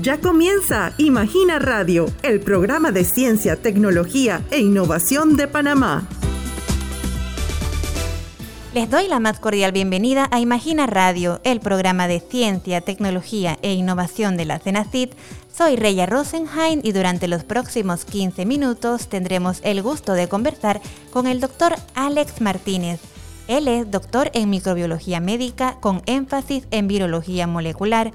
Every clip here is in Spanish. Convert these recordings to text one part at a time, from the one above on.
Ya comienza Imagina Radio, el programa de ciencia, tecnología e innovación de Panamá. Les doy la más cordial bienvenida a Imagina Radio, el programa de ciencia, tecnología e innovación de la CENACIT. Soy Reya Rosenheim y durante los próximos 15 minutos tendremos el gusto de conversar con el doctor Alex Martínez. Él es doctor en microbiología médica con énfasis en virología molecular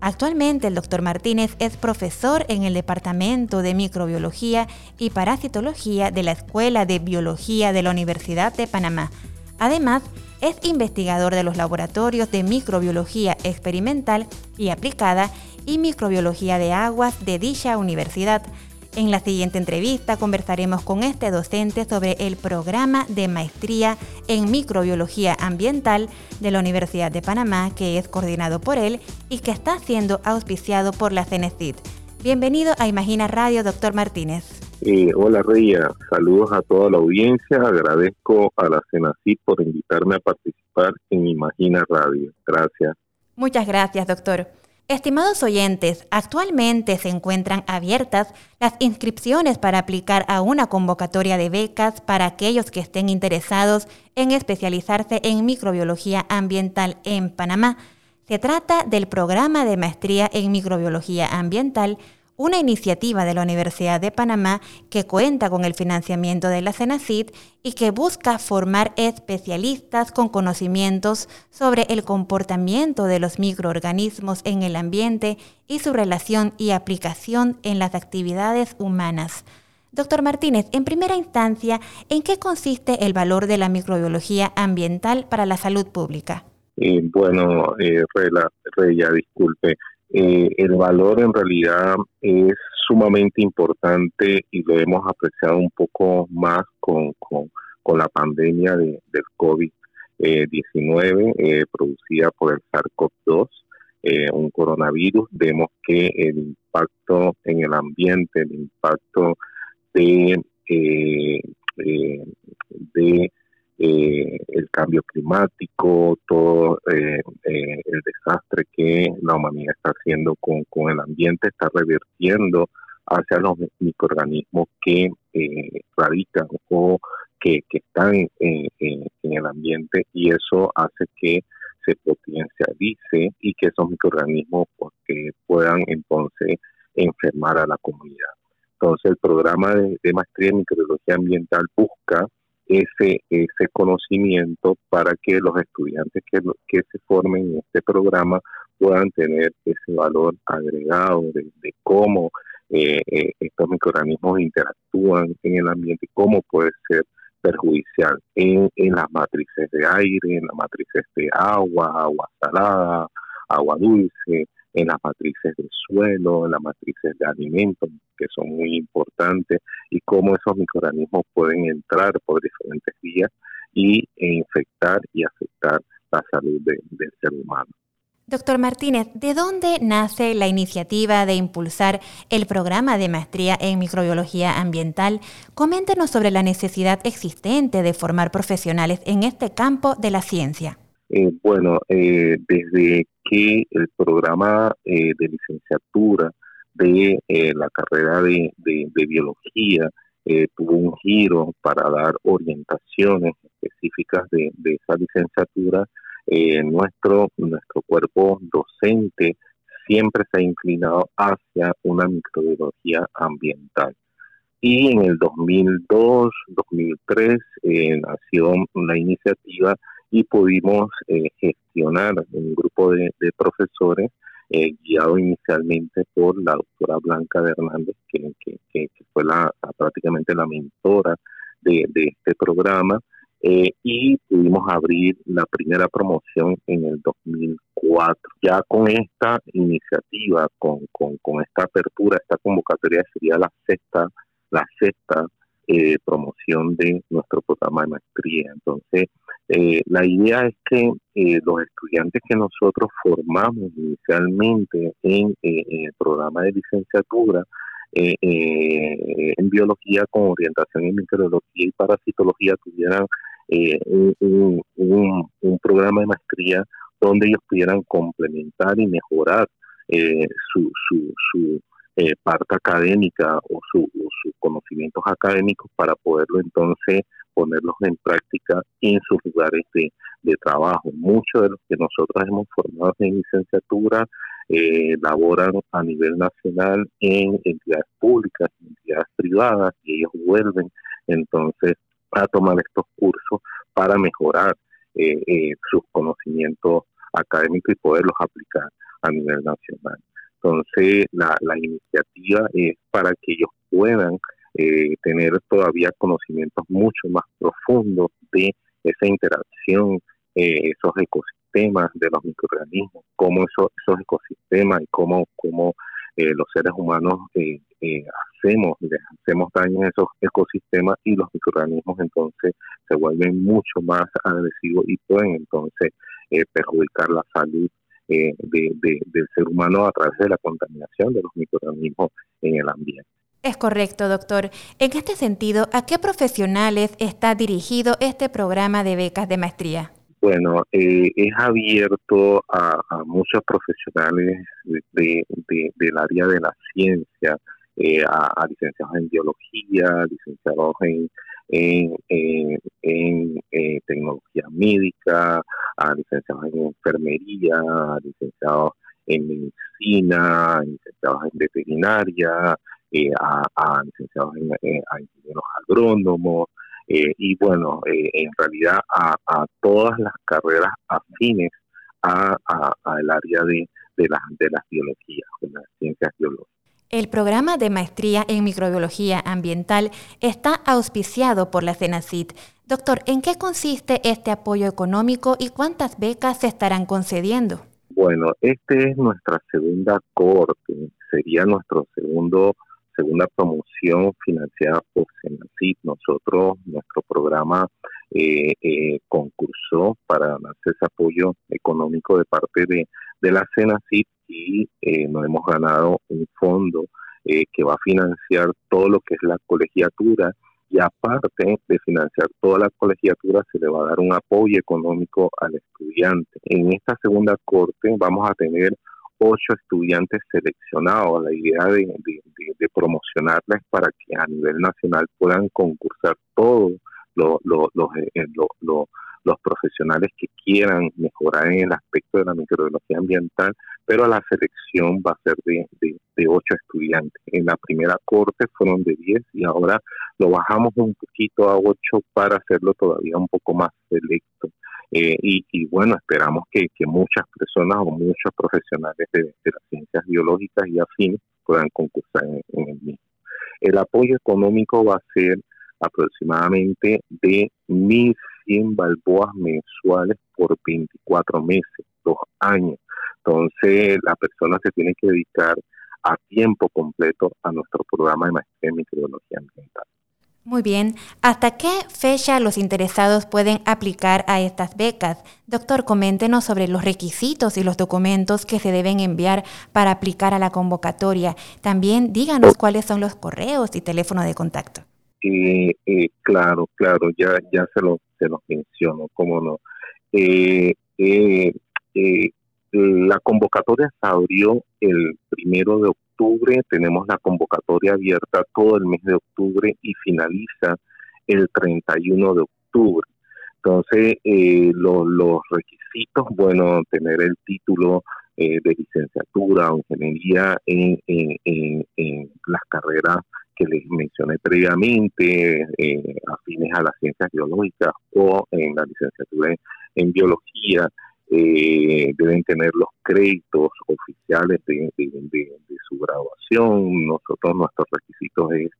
Actualmente el doctor Martínez es profesor en el Departamento de Microbiología y Parasitología de la Escuela de Biología de la Universidad de Panamá. Además, es investigador de los laboratorios de microbiología experimental y aplicada y microbiología de aguas de dicha universidad. En la siguiente entrevista conversaremos con este docente sobre el programa de maestría en microbiología ambiental de la Universidad de Panamá, que es coordinado por él y que está siendo auspiciado por la CENESID. Bienvenido a Imagina Radio, doctor Martínez. Eh, hola Reya, saludos a toda la audiencia. Agradezco a la CENACID por invitarme a participar en Imagina Radio. Gracias. Muchas gracias, doctor. Estimados oyentes, actualmente se encuentran abiertas las inscripciones para aplicar a una convocatoria de becas para aquellos que estén interesados en especializarse en microbiología ambiental en Panamá. Se trata del programa de maestría en microbiología ambiental una iniciativa de la Universidad de Panamá que cuenta con el financiamiento de la CENACID y que busca formar especialistas con conocimientos sobre el comportamiento de los microorganismos en el ambiente y su relación y aplicación en las actividades humanas. Doctor Martínez, en primera instancia, ¿en qué consiste el valor de la microbiología ambiental para la salud pública? Eh, bueno, eh, Reya, disculpe. Eh, el valor en realidad es sumamente importante y lo hemos apreciado un poco más con, con, la pandemia de, del COVID-19 eh, producida por el SARS-CoV-2, eh, un coronavirus. Vemos que el impacto en el ambiente, el impacto de, de eh, el cambio climático, todo eh, eh, el desastre que la humanidad está haciendo con, el ambiente, está revirtiendo hacia los microorganismos que radican o que, están en, el ambiente y eso hace que se potencialice y que esos microorganismos pues, puedan entonces enfermar a la comunidad. Entonces el programa de, de maestría en microbiología ambiental busca ese, ese conocimiento para que los estudiantes que, que se formen en este programa puedan tener ese valor agregado de, cómo eh, eh, estos microorganismos interactúan en el ambiente cómo puede ser perjudicial en, en las matrices de aire, en las matrices de agua, agua salada, agua dulce, en las matrices del suelo, en las matrices de alimentos, que son muy importantes, y cómo esos microorganismos pueden entrar por diferentes vías y e infectar y afectar la salud del ser humano. Doctor Martínez, ¿de dónde nace la iniciativa de impulsar el programa de maestría en microbiología ambiental? Coméntenos sobre la necesidad existente de formar profesionales en este campo de la ciencia. Eh, bueno, eh, desde que el programa eh, de licenciatura de la carrera de, biología tuvo un giro para dar orientaciones específicas de, esa licenciatura, nuestro, nuestro cuerpo docente siempre se ha inclinado hacia una microbiología ambiental. Y en el 2002, 2003 nació la iniciativa y pudimos eh, gestionar un grupo de, profesores eh, guiado inicialmente por la doctora Blanca de Hernández, que, fue la, prácticamente la mentora de, este programa, eh, y pudimos abrir la primera promoción en el 2004. Ya con esta iniciativa, con, con esta apertura, esta convocatoria sería la sexta, la sexta eh, promoción de nuestro programa de maestría. Entonces, eh, la idea es que eh, los estudiantes que nosotros formamos inicialmente en, el programa de licenciatura en biología con orientación en microbiología y parasitología tuvieran un, un, programa de maestría donde ellos pudieran complementar y mejorar su, su, su parte académica o, sus conocimientos académicos para poderlo entonces ponerlos en práctica en sus lugares de, trabajo. Muchos de los que nosotros hemos formado en licenciatura eh, laboran a nivel nacional en entidades públicas, entidades privadas, y ellos vuelven entonces a tomar estos cursos para mejorar eh, eh, sus conocimientos académicos y poderlos aplicar a nivel nacional. Entonces, la iniciativa es para que ellos puedan eh, tener todavía conocimientos mucho más profundos de esa interacción, eh, esos ecosistemas de los microorganismos, cómo esos, esos ecosistemas y cómo, cómo eh, los seres humanos hacemos, les hacemos daño a esos ecosistemas y los microorganismos entonces se vuelven mucho más agresivos y pueden entonces perjudicar la salud de, del ser humano a través de la contaminación de los microorganismos en el ambiente. Es correcto, doctor. En este sentido, ¿a qué profesionales está dirigido este programa de becas de maestría? Bueno, eh, es abierto a, muchos profesionales de, del área de la ciencia, eh, a, licenciados en biología, licenciados en, en, eh, tecnología médica, a licenciados en enfermería, a licenciados en medicina, licenciados en veterinaria, eh, a, licenciados en, eh, a ingenieros agrónomos, eh, y bueno, en realidad a, todas las carreras afines al área de, de, las, de las biologías, de las ciencias biológicas. El programa de maestría en microbiología ambiental está auspiciado por la CENACIT. Doctor, ¿en qué consiste este apoyo económico y cuántas becas se estarán concediendo? Bueno, este es nuestra segunda corte, sería nuestro segundo segunda promoción financiada por Senacid. Nosotros, nuestro programa eh, eh, concursó para ganarse ese apoyo económico de parte de, de la Senacid y eh, nos hemos ganado un fondo eh, que va a financiar todo lo que es la colegiatura y aparte de financiar toda la colegiatura se le va a dar un apoyo económico al estudiante. En esta segunda corte vamos a tener ocho estudiantes seleccionados. La idea de, de, promocionarles para que a nivel nacional puedan concursar todos los, los, eh, los, los, profesionales que quieran mejorar en el aspecto de la microbiología ambiental, pero la selección va a ser de, de, ocho estudiantes. En la primera corte fueron de diez y ahora lo bajamos un poquito a ocho para hacerlo todavía un poco más selecto. Eh, y, bueno, esperamos que, muchas personas o muchos profesionales de, las ciencias biológicas y afines puedan concursar en, el mismo. El apoyo económico va a ser aproximadamente de 1.100 balboas mensuales por 24 meses, dos años. Entonces, la persona se tiene que dedicar a tiempo completo a nuestro programa de maestría en microbiología ambiental. Muy bien. ¿Hasta qué fecha los interesados pueden aplicar a estas becas? Doctor, coméntenos sobre los requisitos y los documentos que se deben enviar para aplicar a la convocatoria. También díganos cuáles son los correos y teléfono de contacto. Eh, eh, claro, claro, ya, ya se los se los menciono, cómo no. Eh, la convocatoria se abrió el primero de octubre tenemos la convocatoria abierta todo el mes de octubre y finaliza el 31 de octubre. Entonces, eh, los requisitos, bueno, tener el título eh, de licenciatura o ingeniería en, en, las carreras que les mencioné previamente, eh, afines a las ciencias biológicas o en la licenciatura en biología, eh, deben tener los créditos oficiales de, su graduación. Nosotros, nuestros requisitos es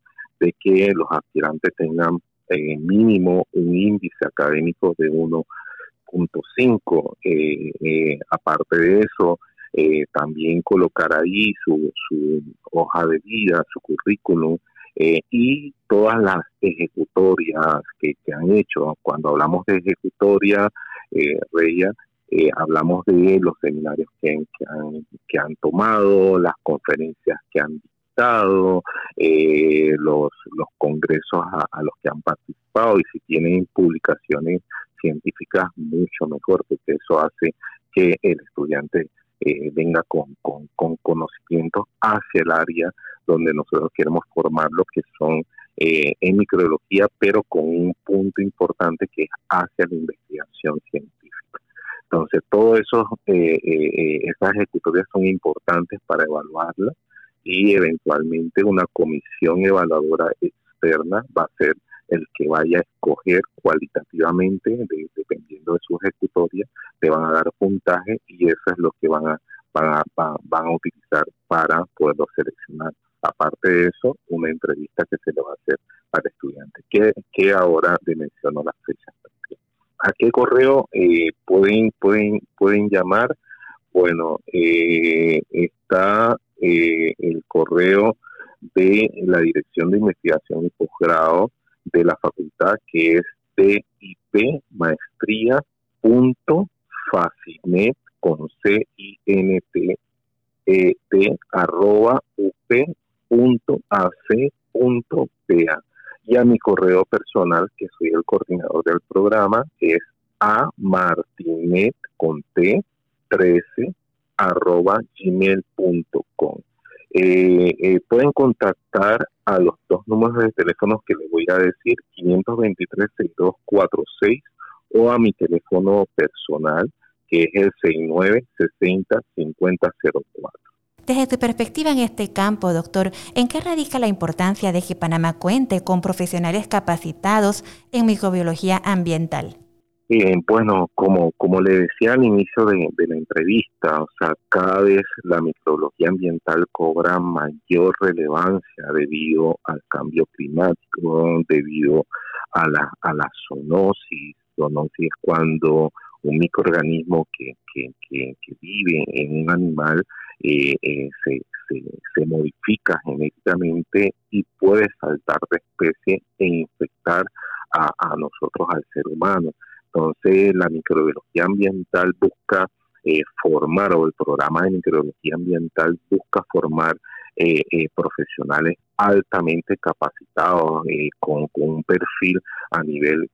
de que los aspirantes tengan eh, mínimo un índice académico de 1.5. Eh, eh, aparte de eso, también colocar ahí su, su hoja de vida, su currículum, y todas las ejecutorias que, que, han hecho. Cuando hablamos de ejecutoria, eh, Reya, eh, hablamos de los seminarios que, han, que han tomado, las conferencias que han dictado, eh, los, los congresos a, los que han participado y si tienen publicaciones científicas, mucho mejor, porque eso hace que el estudiante eh, venga con, con, con conocimientos hacia el área donde nosotros queremos formarlo, que son eh, en microbiología, pero con un punto importante que es hacia la investigación científica. Entonces, todo eso, eh, eh, esas ejecutorias son importantes para evaluarla y eventualmente una comisión evaluadora externa va a ser el que vaya a escoger cualitativamente, dependiendo de su ejecutoria, te van a dar puntaje y eso es lo que van a, van a, van a utilizar para poderlo seleccionar. Aparte de eso, una entrevista que se le va a hacer al estudiante, que, que ahora dimensiono las fechas. ¿A qué correo eh, pueden, pueden, pueden llamar? Bueno, eh, está eh, el correo de la Dirección de Investigación y Posgrado de la facultad, que es DIP punto facinet con C I N T E arroba up .ac.pa y a mi correo personal, que soy el coordinador del programa, es a martinet con t 13 arroba gmail.com. Eh, eh, pueden contactar a los dos números de teléfonos que les voy a decir, 523-6246 o a mi teléfono personal, que es el 69 60 5004. Desde tu perspectiva en este campo, doctor, ¿en qué radica la importancia de que Panamá cuente con profesionales capacitados en microbiología ambiental? Bien, bueno, como, como le decía al inicio de, la entrevista, o sea, cada vez la microbiología ambiental cobra mayor relevancia debido al cambio climático, debido a la, a la zoonosis. Zoonosis es cuando un microorganismo que, que, que vive en un animal eh, eh, se, se, modifica genéticamente y puede saltar de especie e infectar a, a nosotros, al ser humano. Entonces, la microbiología ambiental busca eh, formar, o el programa de microbiología ambiental busca formar eh, eh, profesionales altamente capacitados eh, con, un perfil a nivel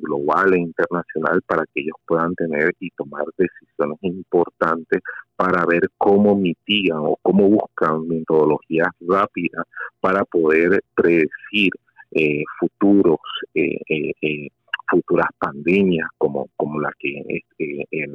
global e internacional para que ellos puedan tener y tomar decisiones importantes para ver cómo mitigan o cómo buscan metodologías rápidas para poder predecir futuros futuras pandemias como, como la que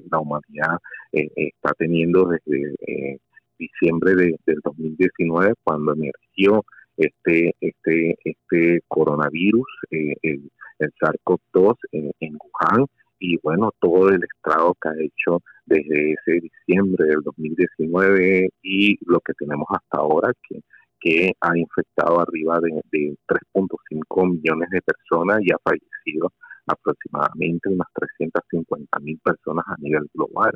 la humanidad está teniendo desde diciembre de, del 2019 cuando emergió este este este coronavirus eh, el, SARS-CoV-2 en, Wuhan. Y bueno todo el estrago que ha hecho desde ese diciembre del 2019 y lo que tenemos hasta ahora que que ha infectado arriba de, de 3.5 millones de personas y ha fallecido aproximadamente unas 350 mil personas a nivel global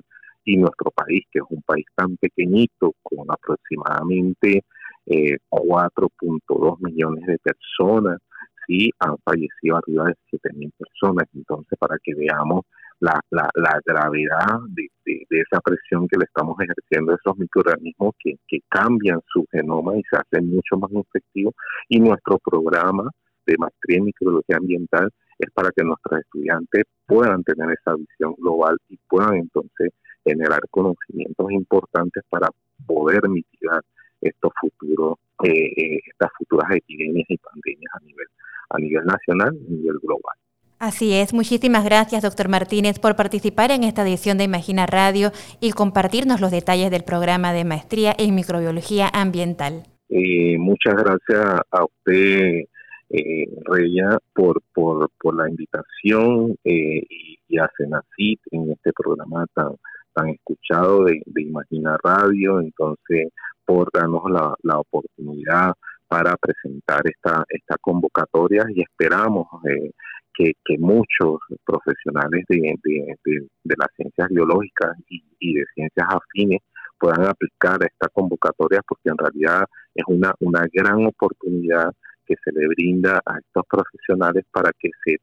y nuestro país, que es un país tan pequeñito, con aproximadamente 4.2 eh, millones de personas, sí han fallecido arriba de 7 mil personas. Entonces, para que veamos la, la, gravedad de, de, esa presión que le estamos ejerciendo a esos microorganismos que, que cambian su genoma y se hacen mucho más efectivos. Y nuestro programa de maestría en microbiología ambiental es para que nuestros estudiantes puedan tener esa visión global y puedan entonces generar conocimientos importantes para poder mitigar estos futuros, eh, eh, estas futuras epidemias y pandemias a nivel, a nivel nacional y a nivel global. Así es, muchísimas gracias, doctor Martínez, por participar en esta edición de Imagina Radio y compartirnos los detalles del programa de maestría en microbiología ambiental. Eh, muchas gracias a usted, eh, Reya, por, por, por la invitación y, y a Senacit en este programa tan, han escuchado de, de Imagina Radio, entonces por darnos la, oportunidad para presentar esta, esta convocatoria y esperamos eh, que, muchos profesionales de, de, las ciencias biológicas y, y, de ciencias afines puedan aplicar esta convocatoria porque en realidad es una, una gran oportunidad que se le brinda a estos profesionales para que se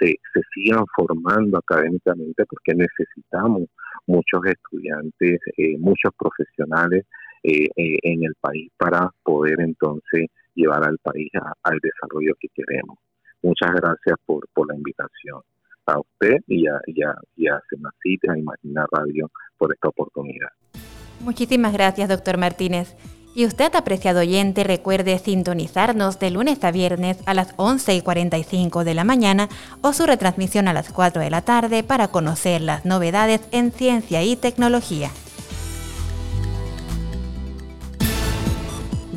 se, sigan formando académicamente porque necesitamos muchos estudiantes, eh, muchos profesionales eh, eh, en el país para poder entonces llevar al país al desarrollo que queremos. Muchas gracias por, por la invitación a usted y a, y a, y a a Imagina Radio por esta oportunidad. Muchísimas gracias, doctor Martínez. Y usted, apreciado oyente, recuerde sintonizarnos de lunes a viernes a las 11 y 45 de la mañana o su retransmisión a las 4 de la tarde para conocer las novedades en ciencia y tecnología.